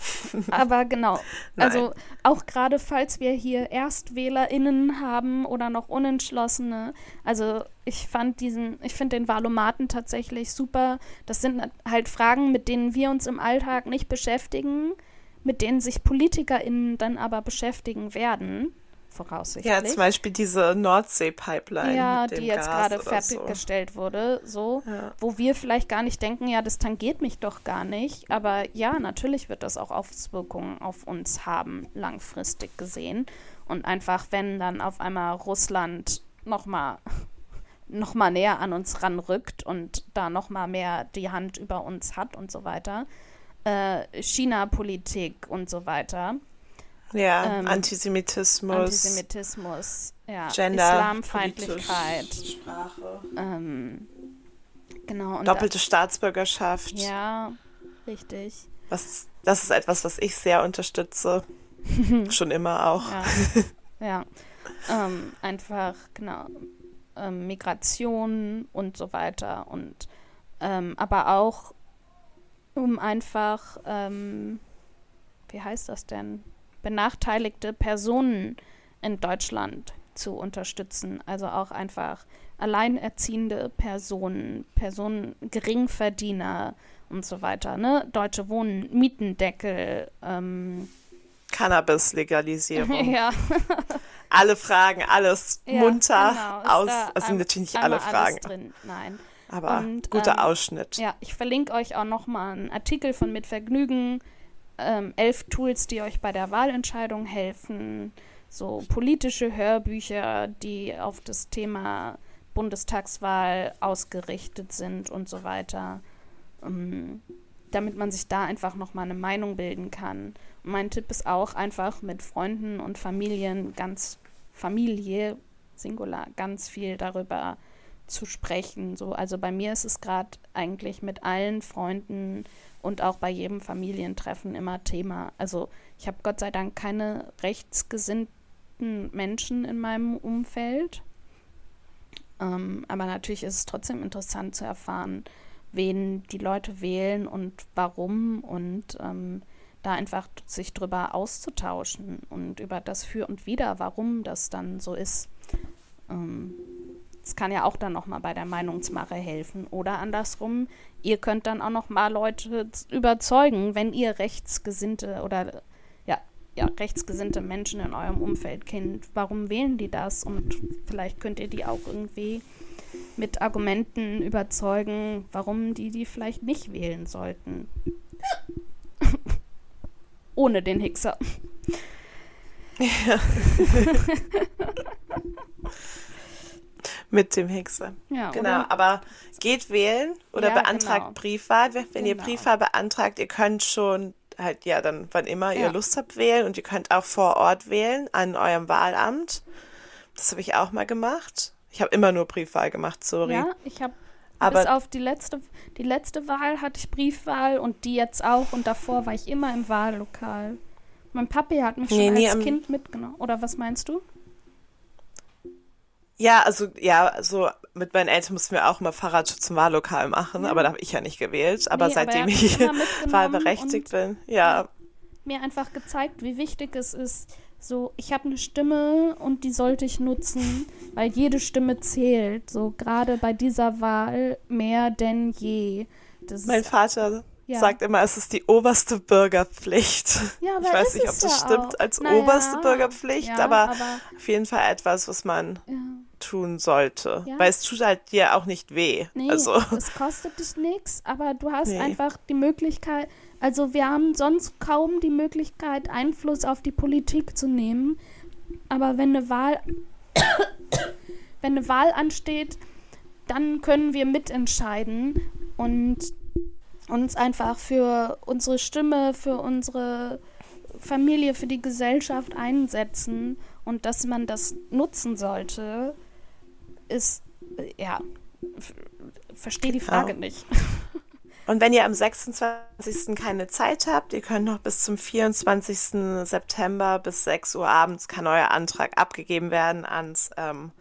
Aber genau, also auch gerade falls wir hier ErstwählerInnen haben oder noch Unentschlossene, also ich fand diesen, ich finde den Valomaten tatsächlich super. Das sind halt Fragen, mit denen wir uns im Alltag nicht beschäftigen, mit denen sich PolitikerInnen dann aber beschäftigen werden voraussichtlich. Ja, zum Beispiel diese Nordsee-Pipeline. Ja, die jetzt gerade fertiggestellt so. wurde, so, ja. wo wir vielleicht gar nicht denken, ja, das tangiert mich doch gar nicht. Aber ja, natürlich wird das auch Auswirkungen auf uns haben, langfristig gesehen. Und einfach, wenn dann auf einmal Russland nochmal noch mal näher an uns ranrückt und da nochmal mehr die Hand über uns hat und so weiter. Äh, China-Politik und so weiter ja, ähm, Antisemitismus. Antisemitismus, ja, Gender, Islamfeindlichkeit. Sprache. Ähm, genau. Doppelte da, Staatsbürgerschaft. Ja, richtig. Was, das ist etwas, was ich sehr unterstütze. Schon immer auch. Ja, ja. Ähm, einfach, genau, ähm, Migration und so weiter. Und ähm, aber auch um einfach, ähm, wie heißt das denn? Benachteiligte Personen in Deutschland zu unterstützen. Also auch einfach alleinerziehende Personen, Personen, Geringverdiener und so weiter. Ne? Deutsche Wohnen, Mietendeckel. Ähm, Cannabis-Legalisierung. ja. alle Fragen, alles ja, munter genau, aus. Also natürlich nicht alle Fragen. Drin. Nein. Aber und, guter ähm, Ausschnitt. Ja, ich verlinke euch auch nochmal einen Artikel von Mit Vergnügen ähm, elf Tools, die euch bei der Wahlentscheidung helfen, so politische Hörbücher, die auf das Thema Bundestagswahl ausgerichtet sind und so weiter, ähm, damit man sich da einfach nochmal eine Meinung bilden kann. Und mein Tipp ist auch einfach mit Freunden und Familien, ganz Familie, Singular, ganz viel darüber zu sprechen. So, also bei mir ist es gerade eigentlich mit allen Freunden und auch bei jedem Familientreffen immer Thema. Also ich habe Gott sei Dank keine rechtsgesinnten Menschen in meinem Umfeld. Ähm, aber natürlich ist es trotzdem interessant zu erfahren, wen die Leute wählen und warum und ähm, da einfach sich drüber auszutauschen und über das Für und Wider, warum das dann so ist. Ähm, das kann ja auch dann nochmal bei der Meinungsmache helfen. Oder andersrum, ihr könnt dann auch nochmal Leute überzeugen, wenn ihr rechtsgesinnte oder ja, ja, rechtsgesinnte Menschen in eurem Umfeld kennt. Warum wählen die das? Und vielleicht könnt ihr die auch irgendwie mit Argumenten überzeugen, warum die die vielleicht nicht wählen sollten. Ohne den Hixer. Ja. Mit dem Hexe. Ja, genau, aber geht wählen oder ja, beantragt genau. Briefwahl. Wenn genau. ihr Briefwahl beantragt, ihr könnt schon halt ja dann wann immer ja. ihr Lust habt wählen und ihr könnt auch vor Ort wählen an eurem Wahlamt. Das habe ich auch mal gemacht. Ich habe immer nur Briefwahl gemacht, sorry. Ja, ich habe aber bis auf die letzte die letzte Wahl hatte ich Briefwahl und die jetzt auch und davor war ich immer im Wahllokal. Mein Papi hat mich schon nee, als Kind mitgenommen. Oder was meinst du? Ja, also ja, so mit meinen Eltern mussten wir auch immer Fahrradschutz zum Wahllokal machen, ja. aber da habe ich ja nicht gewählt. Aber nee, seitdem aber ich wahlberechtigt bin, ja. Mir einfach gezeigt, wie wichtig es ist. So, ich habe eine Stimme und die sollte ich nutzen, weil jede Stimme zählt. So gerade bei dieser Wahl mehr denn je. Das mein Vater ja. sagt immer, es ist die oberste Bürgerpflicht. Ja, ich weiß nicht, ob das ja stimmt auch. als naja, oberste Bürgerpflicht, aber, aber, auf jeden Fall etwas, was man tun sollte. Ja. Weil es tut halt dir auch nicht weh. Nee, also. es kostet dich nichts, aber du hast nee. einfach die Möglichkeit, also wir haben sonst kaum die Möglichkeit, Einfluss auf die Politik zu nehmen. Aber wenn eine Wahl, wenn eine Wahl ansteht, dann können wir mitentscheiden und uns einfach für unsere Stimme, für unsere Familie, für die Gesellschaft einsetzen und dass man das nutzen sollte, ist, äh, ja, verstehe die Frage genau. nicht. Und wenn ihr am 26. keine Zeit habt, ihr könnt noch bis zum 24. September bis 6 Uhr abends kann euer Antrag abgegeben werden ans ähm,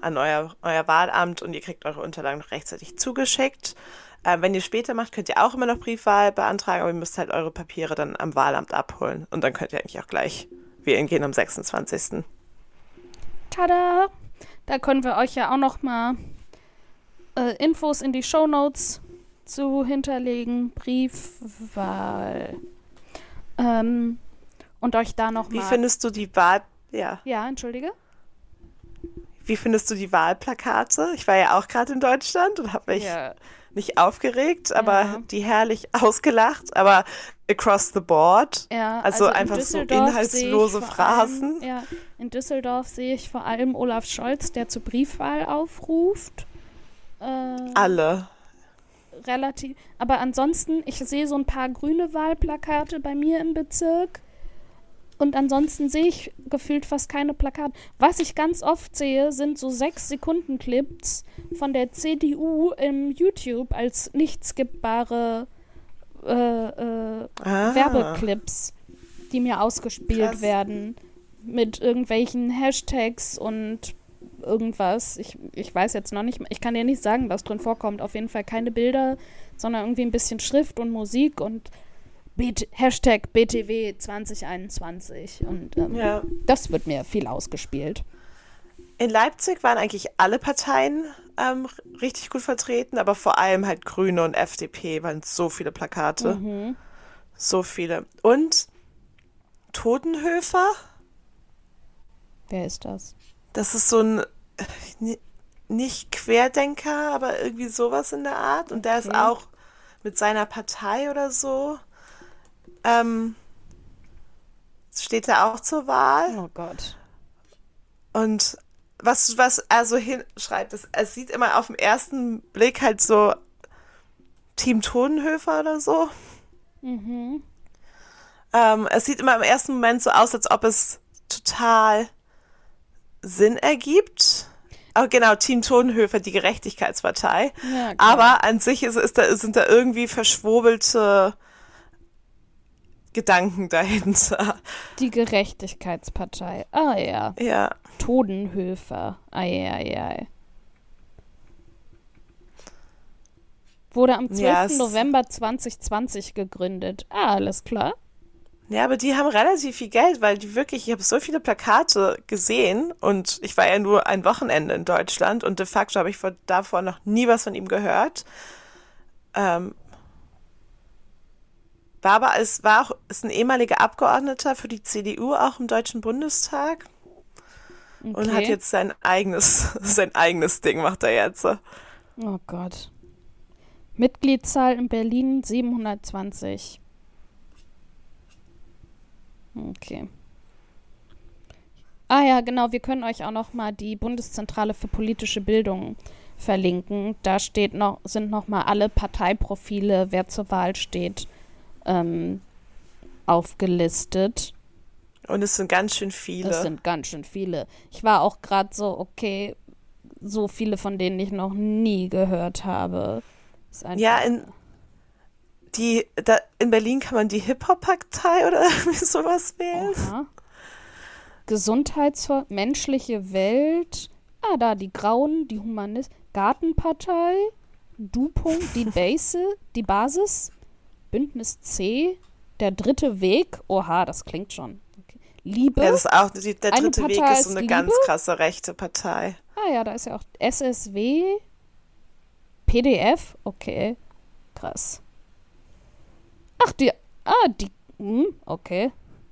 an euer, euer Wahlamt und ihr kriegt eure Unterlagen noch rechtzeitig zugeschickt. Äh, wenn ihr später macht, könnt ihr auch immer noch Briefwahl beantragen, aber ihr müsst halt eure Papiere dann am Wahlamt abholen. Und dann könnt ihr eigentlich auch gleich wählen gehen am 26. Tada! Da können wir euch ja auch noch mal äh, Infos in die Show Notes zu hinterlegen. Briefwahl. Ähm, und euch da noch Wie mal. findest du die Wahl? Ja. ja, entschuldige. Wie findest du die Wahlplakate? Ich war ja auch gerade in Deutschland und habe mich Ja. Nicht aufgeregt, aber Ja. die herrlich ausgelacht, aber across the board. Ja, Also in einfach so inhaltslose Phrasen. Allem, ja, in Düsseldorf sehe ich vor allem Olaf Scholz, der zur Briefwahl aufruft. Äh, Alle. relativ. Aber ansonsten, ich sehe so ein paar grüne Wahlplakate bei mir im Bezirk. Und ansonsten sehe ich gefühlt fast keine Plakate. Was ich ganz oft sehe, sind so sechs Sekunden Clips von der CDU im YouTube als nicht skippbare äh, äh, Ah. Werbeclips, die mir ausgespielt Krass. werden mit irgendwelchen Hashtags und irgendwas. Ich, ich weiß jetzt noch nicht, ich kann dir nicht sagen, was drin vorkommt. Auf jeden Fall keine Bilder, sondern irgendwie ein bisschen Schrift und Musik und BT Hashtag BTW 2021. Und ähm, Ja. das wird mir viel ausgespielt. In Leipzig waren eigentlich alle Parteien ähm, richtig gut vertreten, aber vor allem halt Grüne und FDP waren so viele Plakate. Mhm. So viele. Und Totenhöfer, Wer ist das? das ist so ein äh, ni- nicht Querdenker, aber irgendwie sowas in der Art. Und der ist Okay. auch mit seiner Partei oder so. Ähm, steht er auch zur Wahl. Oh Gott. Und was, was er so hinschreibt, ist, es sieht immer auf den ersten Blick halt so Team Todenhöfer oder so. Mhm. Ähm, es sieht immer im ersten Moment so aus, als ob es total Sinn ergibt. Aber genau, Team Todenhöfer, die Gerechtigkeitspartei. Ja. Aber an sich ist, ist da, sind da irgendwie verschwobelte Gedanken dahinter. Die Gerechtigkeitspartei. Ah ja. Ja. Todenhöfer. Eieiei. Wurde am 12. Ja, es- November 2020 gegründet. Ah, alles klar. Ja, aber die haben relativ viel Geld, weil die wirklich, ich habe so viele Plakate gesehen und ich war ja nur ein Wochenende in Deutschland und de facto habe ich vor, davor noch nie was von ihm gehört. Ähm, war aber, es war auch, ist ein ehemaliger Abgeordneter für die CDU auch im Deutschen Bundestag und Okay. hat jetzt sein eigenes, sein eigenes Ding macht er jetzt. Oh Gott. Mitgliedszahl in Berlin 720. Okay. Ah ja, genau, wir können euch auch noch mal die Bundeszentrale für politische Bildung verlinken. Da steht noch, sind noch mal alle Parteiprofile, wer zur Wahl steht, ähm, aufgelistet. Und es sind ganz schön viele. Das sind ganz schön viele. Ich war auch gerade so, okay, so viele, von denen ich noch nie gehört habe. Ja, in, die, da, in Berlin kann man die Hip-Hop-Partei oder sowas wählen. Aha. Gesundheitsver menschliche Welt. Ah, da die Grauen, die Humanist Gartenpartei, Du-Punkt, die Base, die Basis, Bündnis C, der dritte Weg. Oha, das klingt schon. Okay. Liebe. Ja, das ist auch, die, der Eine dritte Weg Partei ist so eine Liebe? ganz krasse rechte Partei. ah ja, da ist ja auch SSW, PDF. Okay, krass. Ach, die, ah, die, hm, okay.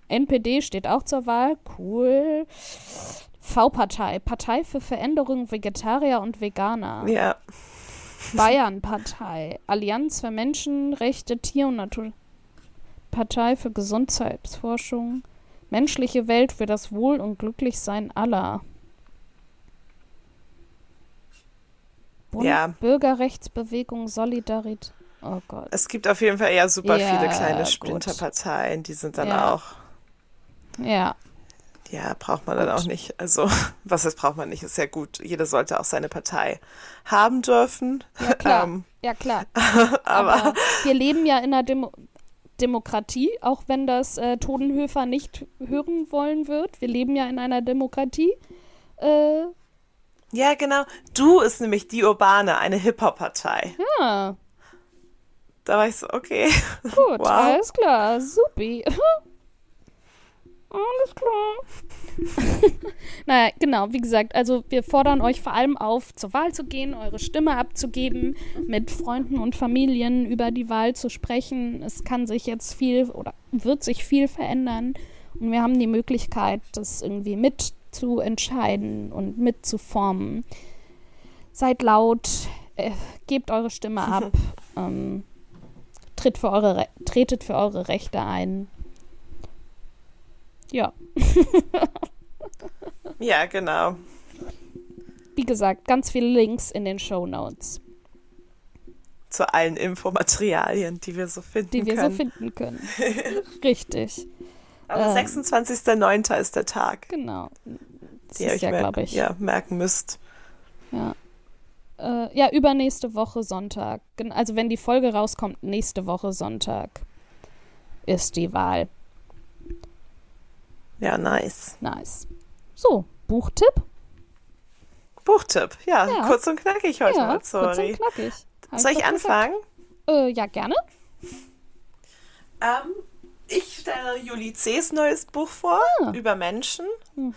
NPD steht auch zur Wahl. Cool. V-Partei, Partei für Veränderung Vegetarier und Veganer. Ja, Bayern-Partei, Allianz für Menschenrechte, Tier- und Natur. Partei für Gesundheitsforschung, menschliche Welt für das Wohl und Glücklichsein aller. Bund Ja. Bürgerrechtsbewegung Solidarität. Oh Gott. es gibt auf jeden Fall ja super Ja, viele kleine. Splinterparteien, die sind dann Ja. auch, Ja, ja, braucht man dann Gut. auch nicht. Also, was heißt braucht man nicht, ist ja gut. Jeder sollte auch seine Partei haben dürfen. ja klar. Ähm, ja klar. aber Aber wir leben ja in einer Demo Demokratie, auch wenn das äh, Todenhöfer nicht hören wollen wird. Wir leben ja in einer Demokratie. Äh, Ja, genau. Du ist nämlich die Urbane, eine Hip-Hop-Partei. Ja, Da war ich so, okay. gut, Wow. alles klar, supi. Alles klar. naja, genau, wie gesagt, also wir fordern euch vor allem auf, zur Wahl zu gehen, eure Stimme abzugeben, mit Freunden und Familien über die Wahl zu sprechen. Es kann sich jetzt viel oder wird sich viel verändern und wir haben die Möglichkeit, das irgendwie mitzuentscheiden und mitzuformen. Seid laut, äh, gebt eure Stimme ab, ähm, tritt für eure Re tretet für eure Rechte ein. Ja, Ja, genau. wie gesagt, ganz viele Links in den Show Notes, Zu allen Infomaterialien, die wir so finden die wir können. so finden können. Richtig, Aber Ähm. 26.09. ist der Tag, genau. Das ihr ist euch ja, glaube ich. Ja, merken müsst. Ja. Äh, ja, übernächste Woche Sonntag. Also wenn die Folge rauskommt, nächste Woche Sonntag ist die Wahl. Ja, nice. Nice. So, Buchtipp? Buchtipp. Ja, Ja. kurz und knackig heute ja, mal, kurz und sorry. knackig. Hab Soll ich gesagt. anfangen? Äh, ja, gerne. Ähm, ich stelle Juli C.'s neues Buch vor, Ah. über Menschen. Mhm.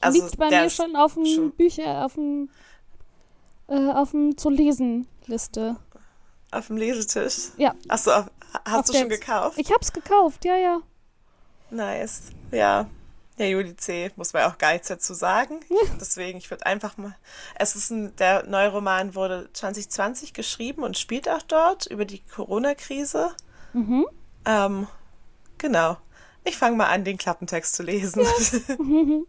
Also Liegt bei mir schon auf dem Bücher, auf dem äh, auf dem zu lesen Liste. auf dem Lesetisch. Ja. Achso, hast Auf du schon gekauft? Ich hab's gekauft, ja, ja. Nice. Ja. Ja, Juli C. muss man ja auch gar nichts dazu sagen. Deswegen, ich würde einfach mal. Es ist ein, der neue Roman wurde 2020 geschrieben und spielt auch dort über die Corona-Krise. Mhm. Ähm, genau. Ich fange mal an, den Klappentext zu lesen.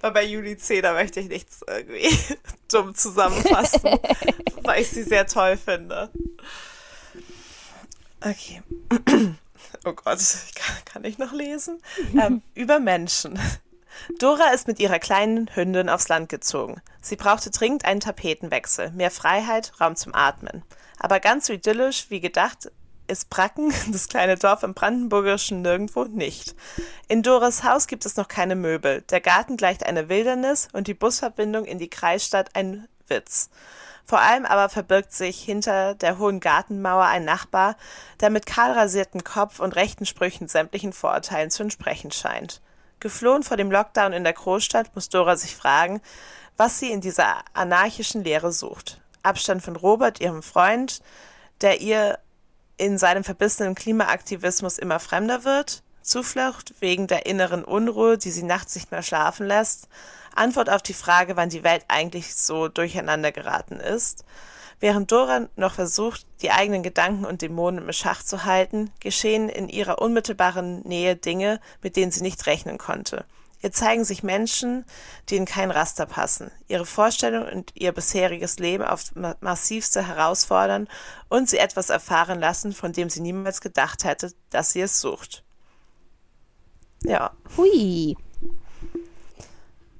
Weil bei Juli C., da möchte ich nichts irgendwie dumm zusammenfassen, weil ich sie sehr toll finde. Okay. Oh Gott, kann, kann ich noch lesen? Ähm, über Menschen. Dora ist mit ihrer kleinen Hündin aufs Land gezogen. Sie brauchte dringend einen Tapetenwechsel, mehr Freiheit, Raum zum Atmen. Aber ganz so idyllisch wie gedacht ist Bracken, das kleine Dorf im brandenburgischen Nirgendwo, nicht. In Doras Haus gibt es noch keine Möbel. Der Garten gleicht einer Wildernis und die Busverbindung in die Kreisstadt ein Witz. Vor allem aber verbirgt sich hinter der hohen Gartenmauer ein Nachbar, der mit kahl rasiertem Kopf und rechten Sprüchen sämtlichen Vorurteilen zu entsprechen scheint. Geflohen vor dem Lockdown in der Großstadt muss Dora sich fragen, was sie in dieser anarchischen Lehre sucht. Abstand von Robert, ihrem Freund, der ihr in seinem verbissenen Klimaaktivismus immer fremder wird, Zuflucht wegen der inneren Unruhe, die sie nachts nicht mehr schlafen lässt, Antwort auf die Frage, wann die Welt eigentlich so durcheinander geraten ist. Während Dora noch versucht, die eigenen Gedanken und Dämonen im Schach zu halten, geschehen in ihrer unmittelbaren Nähe Dinge, mit denen sie nicht rechnen konnte. Ihr zeigen sich Menschen, die in kein Raster passen, ihre Vorstellung und ihr bisheriges Leben aufs ma- massivste herausfordern und sie etwas erfahren lassen, von dem sie niemals gedacht hätte, dass sie es sucht. Ja, Hui.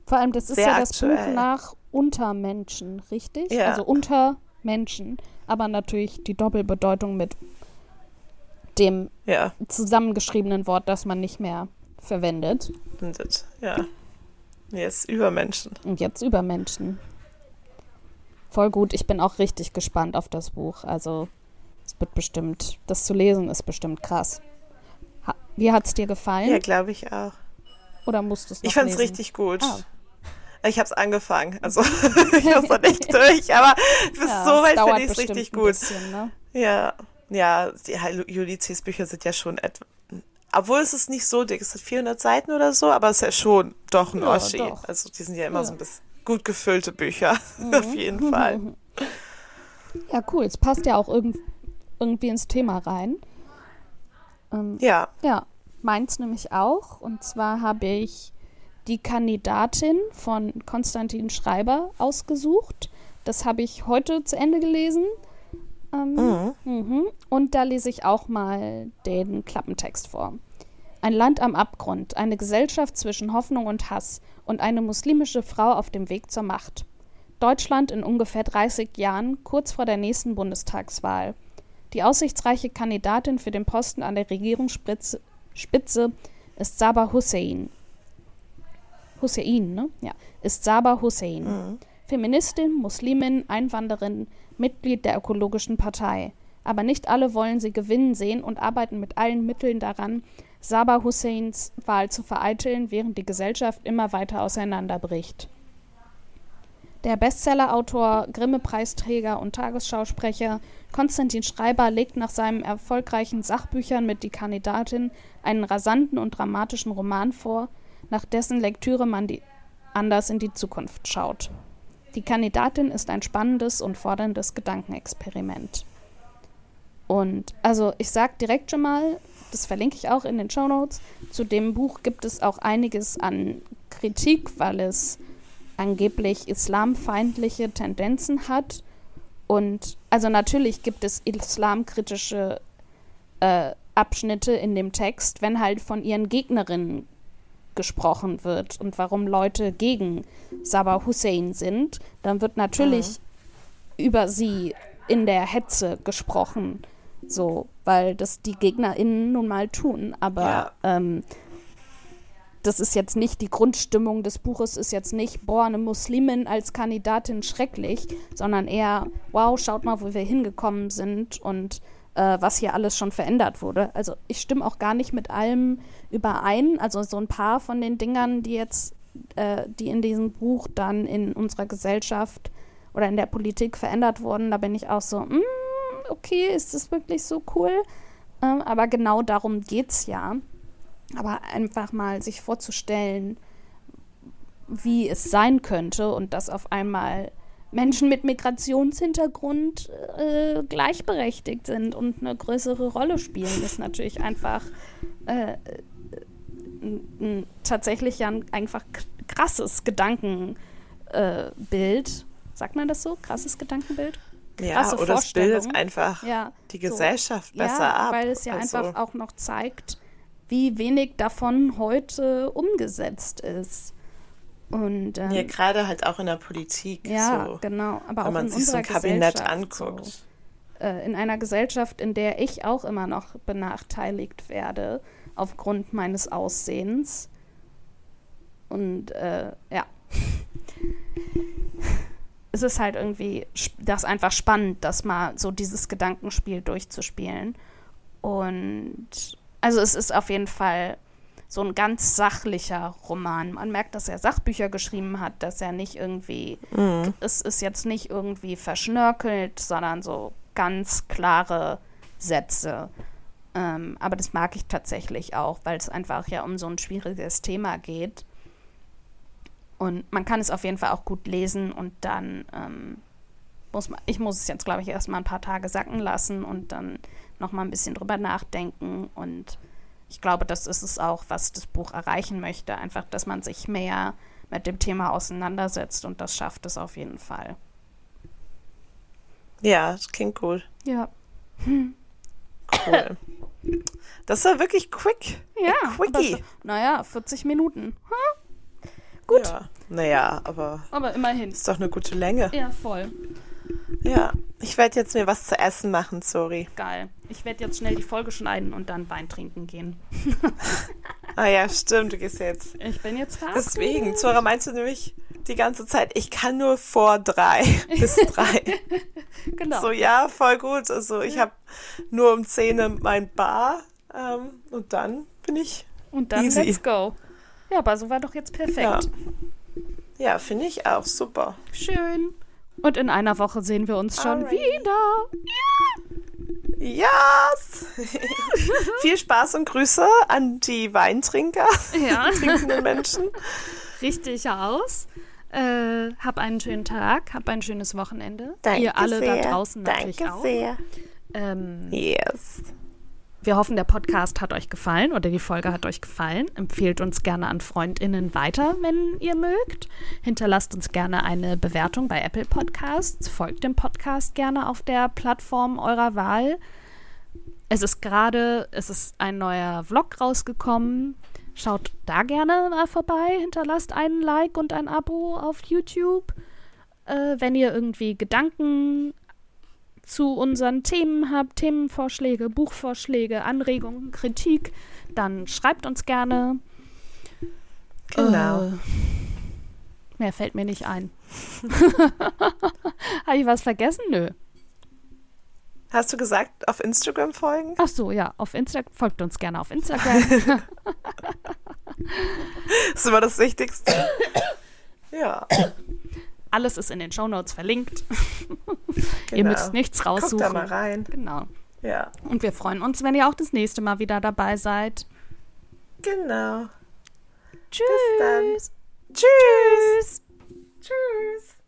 Vor allem, das ist Sehr ja das Buch aktuell. nach Untermenschen, richtig? Ja. Also unter Menschen. Aber natürlich die Doppelbedeutung mit dem ja, zusammengeschriebenen Wort, das man nicht mehr verwendet. und das, ja. Jetzt über Menschen. Und jetzt über Menschen. Voll gut. Ich bin auch richtig gespannt auf das Buch. Also, es wird bestimmt, das zu lesen ist bestimmt krass. Wie hat es dir gefallen? Ja, glaube ich auch. Oder musst du es Ich fand's lesen? richtig gut. Ah. Ich habe es angefangen, also ich hab's noch nicht durch, aber bis Ja, so es weit finde ich es richtig gut. Bisschen, ne? Ja, ja, die Ulysses Bücher sind ja schon etwa, obwohl es ist nicht so dick, es hat 400 Seiten oder so, aber es ist ja schon doch ein Ja, Oschi. doch. Also die sind ja immer Ja. so ein bisschen gut gefüllte Bücher, auf jeden Fall. Ja, cool. Es passt ja auch irgend irgendwie ins Thema rein. Ähm, Ja, ja, meins nämlich auch. Und zwar habe ich die Kandidatin von Konstantin Schreiber ausgesucht. Das habe ich heute zu Ende gelesen. Ähm, mhm. Und da lese ich auch mal den Klappentext vor. Ein Land am Abgrund, eine Gesellschaft zwischen Hoffnung und Hass und eine muslimische Frau auf dem Weg zur Macht. Deutschland in ungefähr 30 Jahren, kurz vor der nächsten Bundestagswahl. Die aussichtsreiche Kandidatin für den Posten an der Regierungsspitze Spitze ist Sabah Hussein. Hussein, ne? Ja, ist Saba Hussein. Mhm. Feministin, Muslimin, Einwanderin, Mitglied der Ökologischen Partei. Aber nicht alle wollen sie gewinnen sehen und arbeiten mit allen Mitteln daran, Saba Husseins Wahl zu vereiteln, während die Gesellschaft immer weiter auseinanderbricht. Der Bestsellerautor, Grimme-Preisträger und Tagesschausprecher Konstantin Schreiber legt nach seinen erfolgreichen Sachbüchern mit Die Kandidatin einen rasanten und dramatischen Roman vor, nach dessen Lektüre man anders in die Zukunft schaut. Die Kandidatin ist ein spannendes und forderndes Gedankenexperiment. Und also ich sage direkt schon mal, das verlinke ich auch in den Show Notes. Zu dem Buch gibt es auch einiges an Kritik, weil es angeblich islamfeindliche Tendenzen hat. Und also natürlich gibt es islamkritische äh, Abschnitte in dem Text, wenn halt von ihren Gegnerinnen gesprochen wird und warum Leute gegen Sabah Hussein sind, dann wird natürlich mhm. über sie in der Hetze gesprochen. So, weil das die GegnerInnen nun mal tun. Aber ja. ähm, das ist jetzt nicht, die Grundstimmung des Buches ist jetzt nicht, boah, eine Muslimin als Kandidatin schrecklich, sondern eher, wow, schaut mal, wo wir hingekommen sind und äh, was hier alles schon verändert wurde. Also ich stimme auch gar nicht mit allem überein. Also so ein paar von den Dingern, die jetzt, äh, die in diesem Buch dann in unserer Gesellschaft oder in der Politik verändert wurden, da bin ich auch so, mm, okay, ist das wirklich so cool? Ähm, aber genau darum geht es ja. Aber einfach mal sich vorzustellen, wie es sein könnte und dass auf einmal Menschen mit Migrationshintergrund äh, gleichberechtigt sind und eine größere Rolle spielen, ist natürlich einfach äh, tatsächlich ja ein einfach krasses Gedankenbild. Äh, Sagt man das so? Krasses Gedankenbild? Ja, oder es bildet einfach ja, die Gesellschaft so. besser ja, ab. Weil es ja also. einfach auch noch zeigt, wie wenig davon heute umgesetzt ist. Und, ähm, ja, gerade halt auch in der Politik. Ja, so, genau. Aber auch in unserer so Kabinett anguckt. So, äh, in einer Gesellschaft, in der ich auch immer noch benachteiligt werde aufgrund meines Aussehens. Und äh, ja. es ist halt irgendwie das einfach spannend, das mal so dieses Gedankenspiel durchzuspielen. Und also es ist auf jeden Fall so ein ganz sachlicher Roman. Man merkt, dass er Sachbücher geschrieben hat, dass er nicht irgendwie, mhm. es ist jetzt nicht irgendwie verschnörkelt, sondern so ganz klare Sätze. Ähm, aber das mag ich tatsächlich auch, weil es einfach ja um so ein schwieriges Thema geht. Und man kann es auf jeden Fall auch gut lesen und dann ähm, muss man, ich muss es jetzt, glaube ich, erstmal ein paar Tage sacken lassen und dann nochmal ein bisschen drüber nachdenken. Und ich glaube, das ist es auch, was das Buch erreichen möchte. Einfach, dass man sich mehr mit dem Thema auseinandersetzt und das schafft es auf jeden Fall. Ja, das klingt cool. Ja. Hm. Cool. Das war wirklich quick. Ja. Quickie. Naja, 40 Minuten. Hm? Gut. Ja, naja, aber. Aber immerhin. Ist doch eine gute Länge. Ja, voll. Ja, ich werde jetzt mir was zu essen machen, sorry. Geil. Ich werde jetzt schnell die Folge schneiden und dann Wein trinken gehen. ah ja, stimmt, du gehst jetzt. Ich bin jetzt fast. Deswegen, Zora, meinst du nämlich die ganze Zeit, ich kann nur vor drei bis drei. genau. So, ja, voll gut. Also ich habe nur um zehn mein Bar ähm, und dann bin ich Und dann easy. let's go. Ja, aber so war doch jetzt perfekt. Ja, ja finde ich auch super. Schön. Und in einer Woche sehen wir uns schon Alright. wieder. Ja. Yes! Viel Spaß und Grüße an die Weintrinker, ja. trinkenden Menschen. Richtig aus. Äh, hab einen schönen Tag, hab ein schönes Wochenende. Danke Ihr alle sehr. da draußen natürlich Danke auch. Sehr. Ähm, yes. Wir hoffen, der Podcast hat euch gefallen oder die Folge hat euch gefallen. Empfehlt uns gerne an FreundInnen weiter, wenn ihr mögt. Hinterlasst uns gerne eine Bewertung bei Apple Podcasts. Folgt dem Podcast gerne auf der Plattform eurer Wahl. Es ist gerade, es ist ein neuer Vlog rausgekommen. Schaut da gerne mal vorbei. Hinterlasst einen Like und ein Abo auf YouTube. Äh, wenn ihr irgendwie Gedanken zu unseren Themen habt, Themenvorschläge, Buchvorschläge, Anregungen, Kritik, dann schreibt uns gerne. Genau. Äh, mehr fällt mir nicht ein. Habe ich was vergessen? Nö. Hast du gesagt, auf Instagram folgen? Ach so, ja, auf Instagram folgt uns gerne auf Instagram. das ist immer das Wichtigste. ja. Alles ist in den Shownotes verlinkt. Genau. Ihr müsst nichts raussuchen. Guckt da mal rein. Genau. Ja. Und wir freuen uns, wenn ihr auch das nächste Mal wieder dabei seid. Genau. Tschüss. Bis dann. Tschüss. Tschüss.